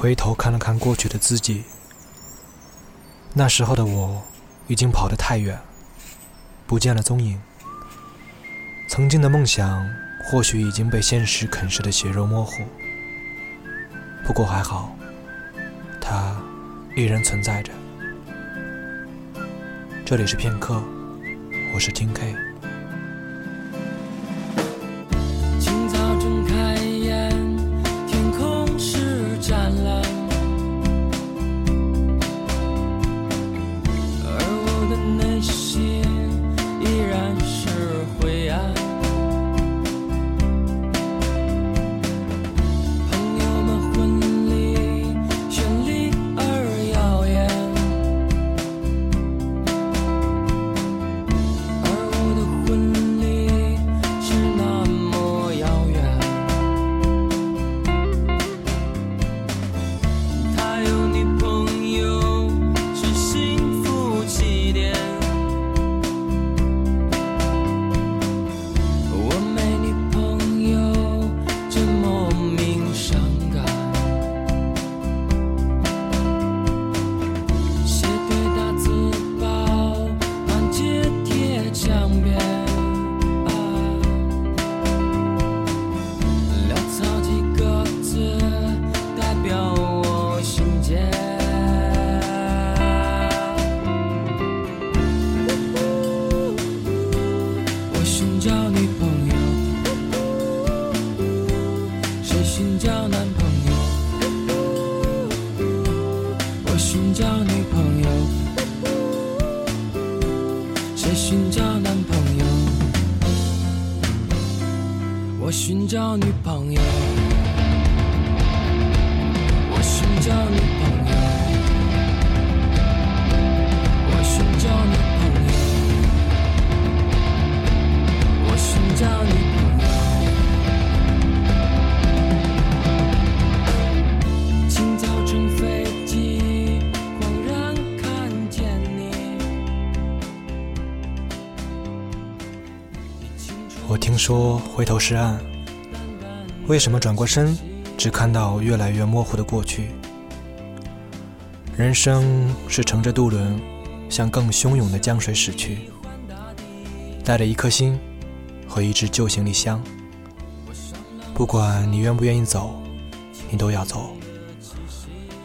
回头看了看过去的自己，那时候的我已经跑得太远，不见了踪影。曾经的梦想或许已经被现实啃噬的血肉模糊，不过还好，它依然存在着。这里是片刻，我是听 K。说回头是岸，为什么转过身只看到越来越模糊的过去？人生是乘着渡轮向更汹涌的江水驶去，带着一颗心和一只旧行李箱。不管你愿不愿意走，你都要走。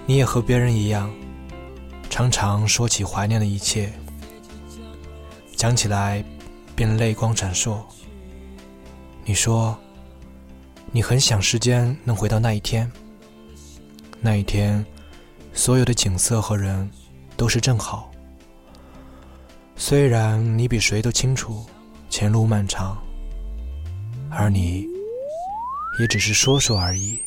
你也和别人一样，常常说起怀念的一切，讲起来便泪光闪烁。你说，你很想时间能回到那一天。那一天，所有的景色和人都是正好。虽然你比谁都清楚前路漫长，而你也只是说说而已。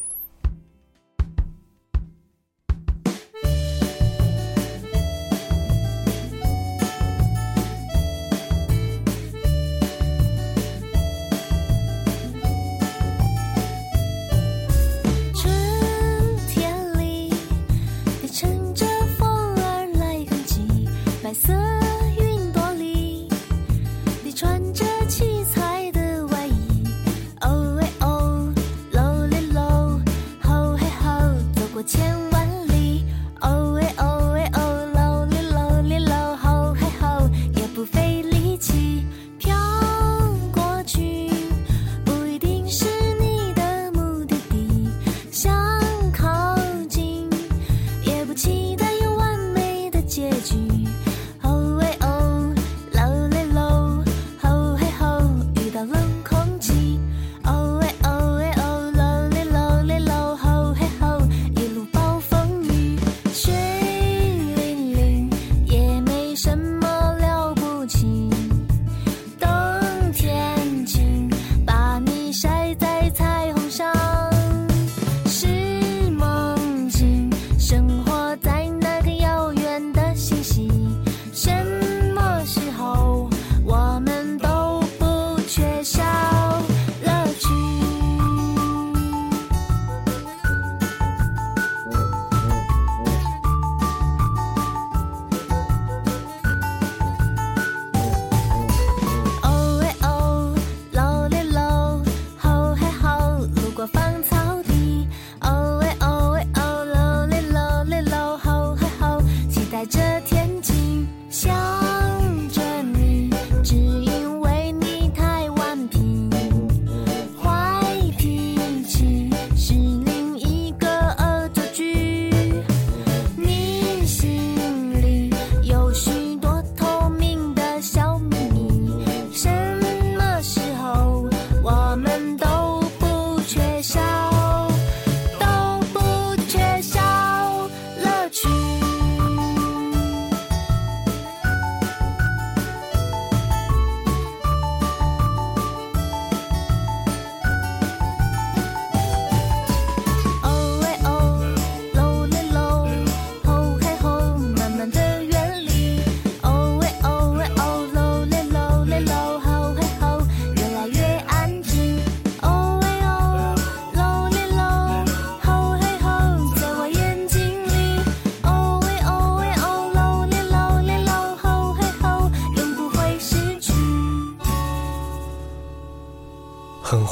白色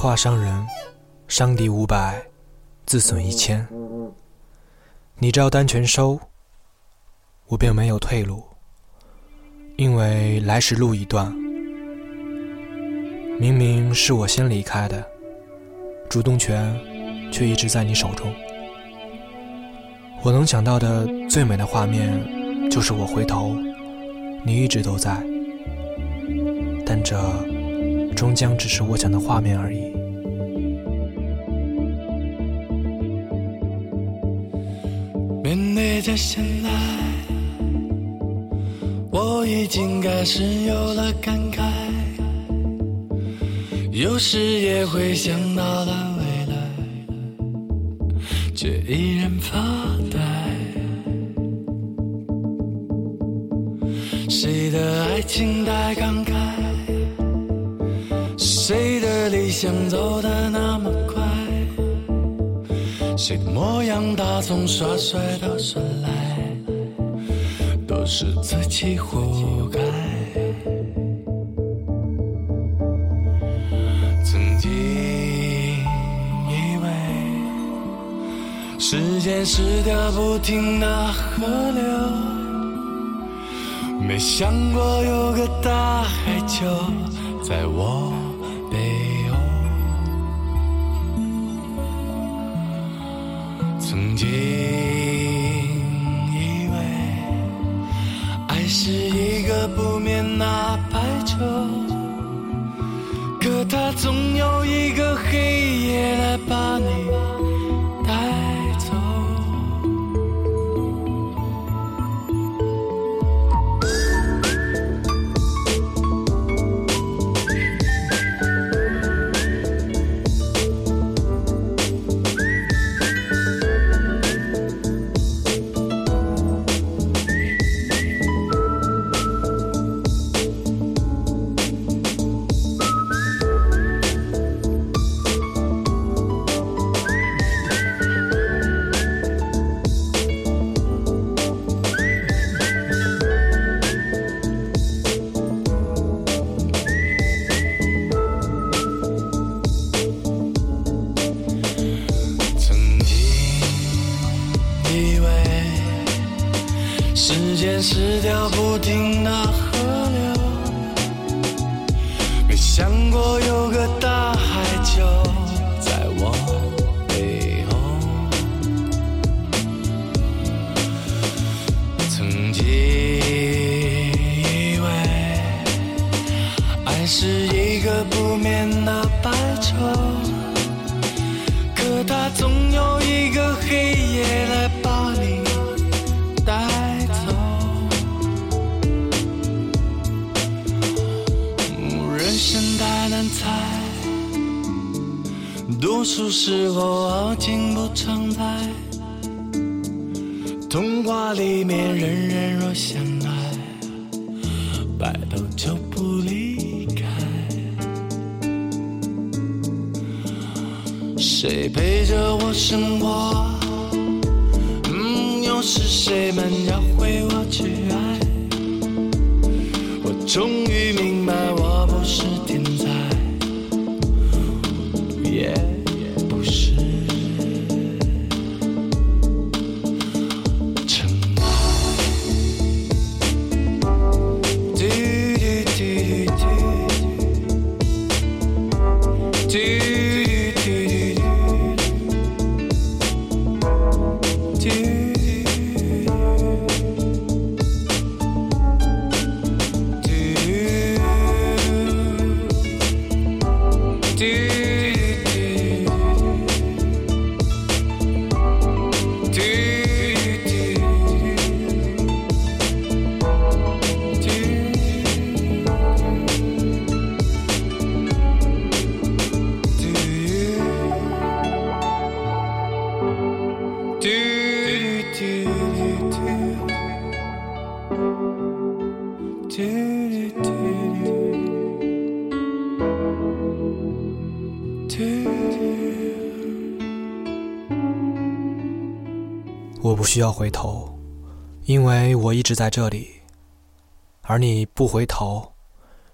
狠话伤人，伤敌五百，自损一千。你照单全收，我便没有退路，因为来时路已断。明明是我先离开的，主动权却一直在你手中。我能想到的最美的画面，就是我回头，你一直都在，但这终将只是我想的画面而已。面对着现在，我已经开始有了感慨，有时也会想到了未来，却依然发呆。谁的爱情太慷慨，谁的理想走得那么谁的模样打从耍帅到耍赖，都是自己活该。曾经以为时间是条不停的河流，没想过有个大海就在我他总有一个黑夜来时间是条不停的河流，没想过有个太难猜，多数时候好景不常在。童话里面人人若相爱，白头就不离开。谁陪着我生活？又是谁们教会我去爱？我终于我不需要回头，因为我一直在这里。而你不回头，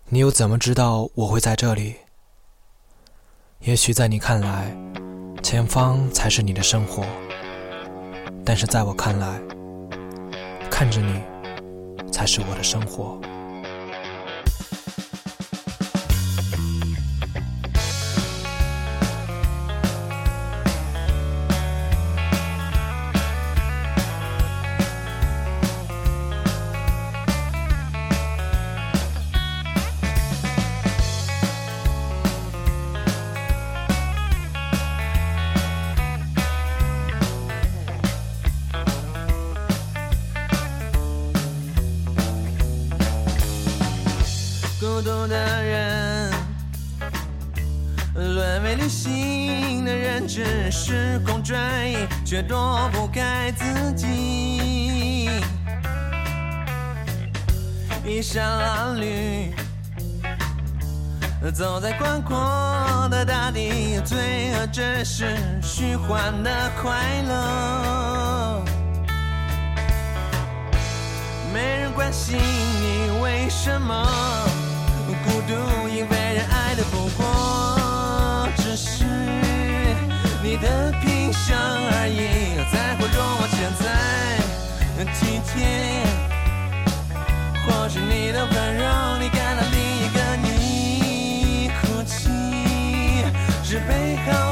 你又怎么知道我会在这里？也许在你看来，前方才是你的生活，但是在我看来，看着你才是我的生活。人，只是空追，却躲不开自己。衣衫褴褛，走在宽阔的大地，罪恶只是虚幻的快乐。没人关心你为什么孤独，因为人爱的不过的皮相而已，才会容我现在体贴。或许你的温柔，你感到另一个你哭泣，是背后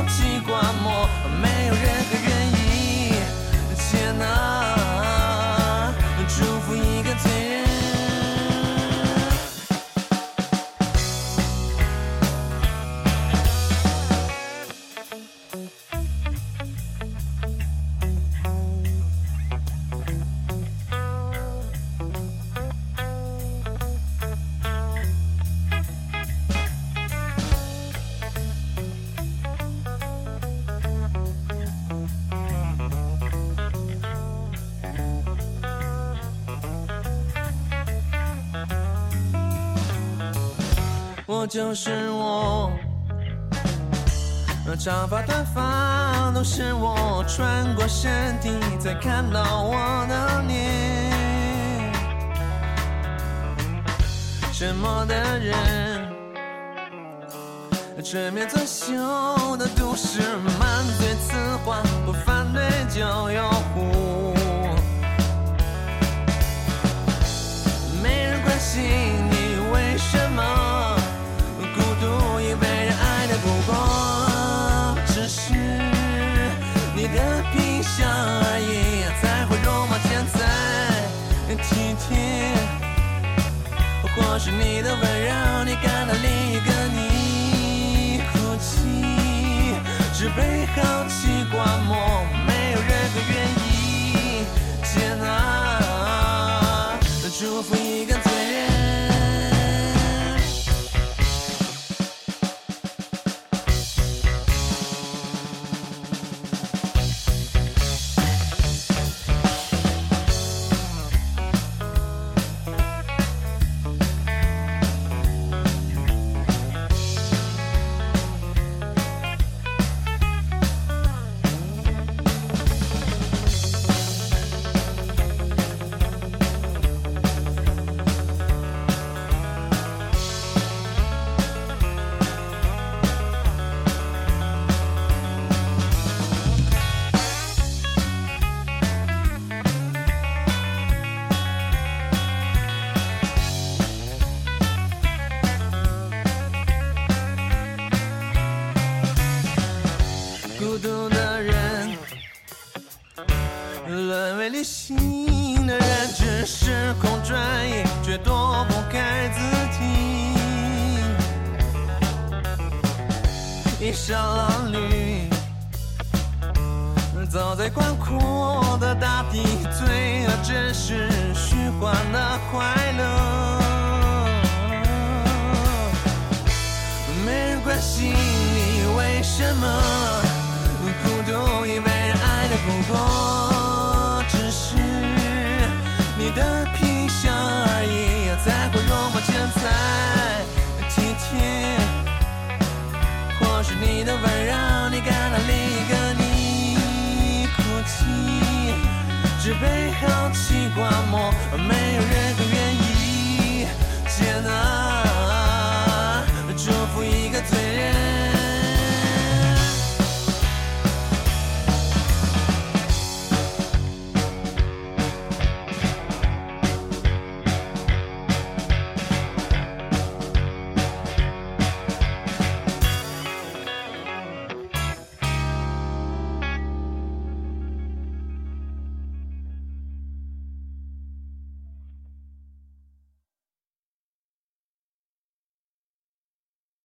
我就是我，长发短发都是我，穿过身体才看到我的脸。沉默的人，吹灭作秀的都市，满嘴词话，不反对就拥护。没人关心体贴。或许你的温柔，你感到另一个你哭泣，只被好奇观摩，没有任何原因。接纳，祝福一个宽阔的大地，罪恶只是虚幻的快乐。被好奇观摩，没有任何愿意接纳。